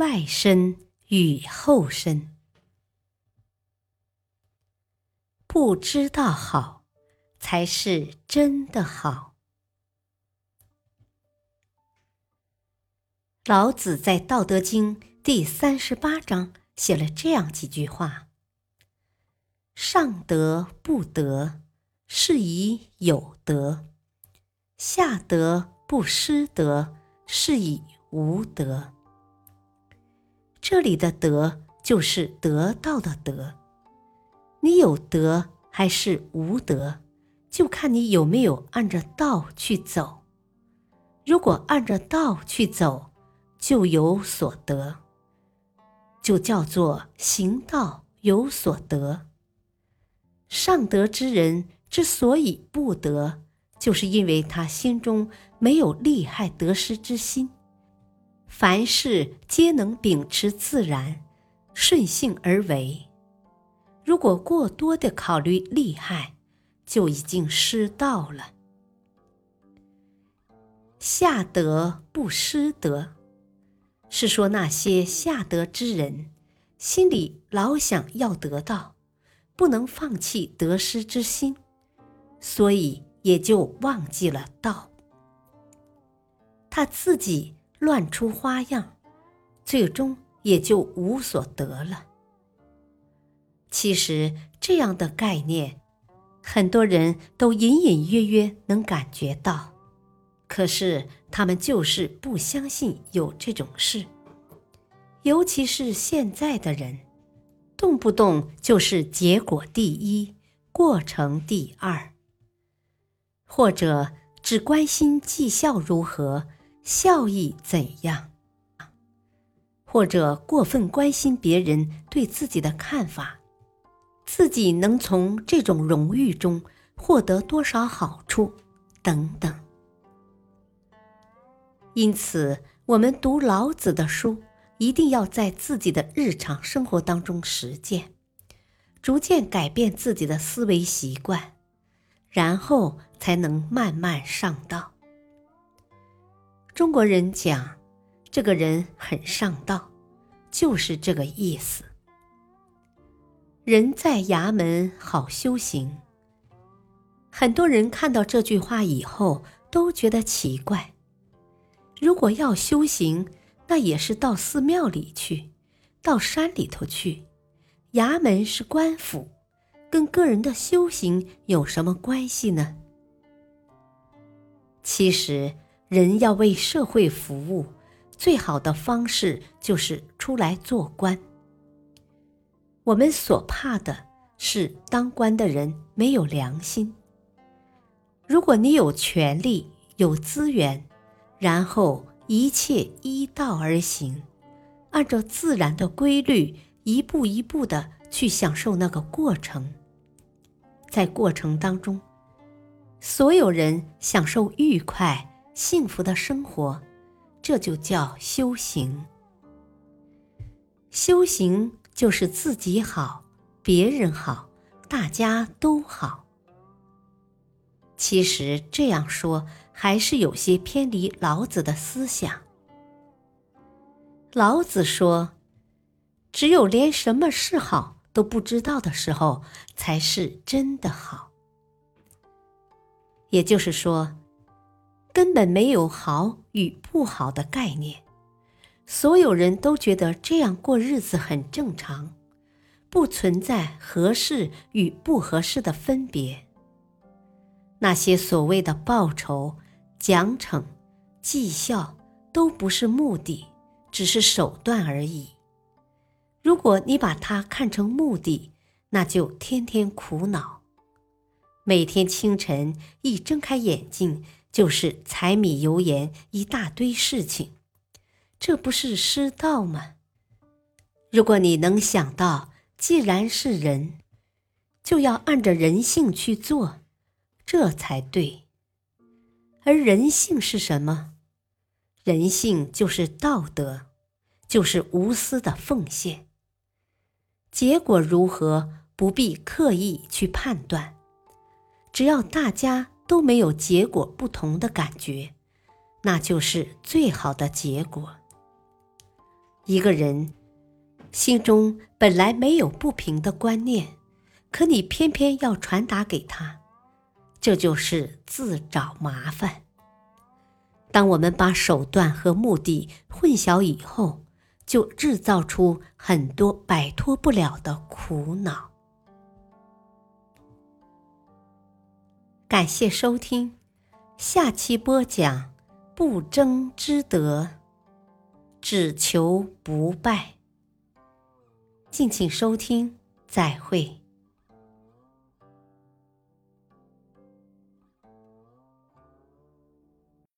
外身与后身，不知道好，才是真的好。老子在《道德经》第三十八章写了这样几句话：“上德不德，是以有德；下德不失德，是以无德。”这里的“德”就是得到的“德”，你有德还是无德，就看你有没有按着道去走。如果按着道去走，就有所得，就叫做行道有所得。上德之人之所以不得，就是因为他心中没有利害得失之心。凡事皆能秉持自然，顺性而为。如果过多的考虑利害，就已经失道了。下德不失德，是说那些下德之人，心里老想要得到，不能放弃得失之心，所以也就忘记了道。他自己。乱出花样，最终也就无所得了。其实这样的概念，很多人都隐隐约约能感觉到，可是他们就是不相信有这种事。尤其是现在的人，动不动就是结果第一，过程第二，或者只关心绩效如何。效益怎样？或者过分关心别人对自己的看法，自己能从这种荣誉中获得多少好处等等。因此，我们读老子的书，一定要在自己的日常生活当中实践，逐渐改变自己的思维习惯，然后才能慢慢上道。中国人讲，这个人很上道，就是这个意思。人在衙门好修行。很多人看到这句话以后都觉得奇怪。如果要修行，那也是到寺庙里去，到山里头去。衙门是官府，跟个人的修行有什么关系呢？其实。人要为社会服务，最好的方式就是出来做官。我们所怕的是当官的人没有良心。如果你有权利、有资源，然后一切依道而行，按照自然的规律，一步一步的去享受那个过程，在过程当中，所有人享受愉快。幸福的生活，这就叫修行。修行就是自己好，别人好，大家都好。其实这样说还是有些偏离老子的思想。老子说：“只有连什么是好都不知道的时候，才是真的好。”也就是说。根本没有好与不好的概念，所有人都觉得这样过日子很正常，不存在合适与不合适的分别。那些所谓的报酬、奖惩、绩效都不是目的，只是手段而已。如果你把它看成目的，那就天天苦恼，每天清晨一睁开眼睛。就是柴米油盐一大堆事情，这不是失道吗？如果你能想到，既然是人，就要按着人性去做，这才对。而人性是什么？人性就是道德，就是无私的奉献。结果如何，不必刻意去判断，只要大家都没有结果不同的感觉，那就是最好的结果。一个人。心中本来没有不平的观念，可你偏偏要传达给他，这就是自找麻烦。当我们把手段和目的混淆以后，就制造出很多摆脱不了的苦恼。感谢收听，下期播讲不争之德，只求不败。敬请收听，再会。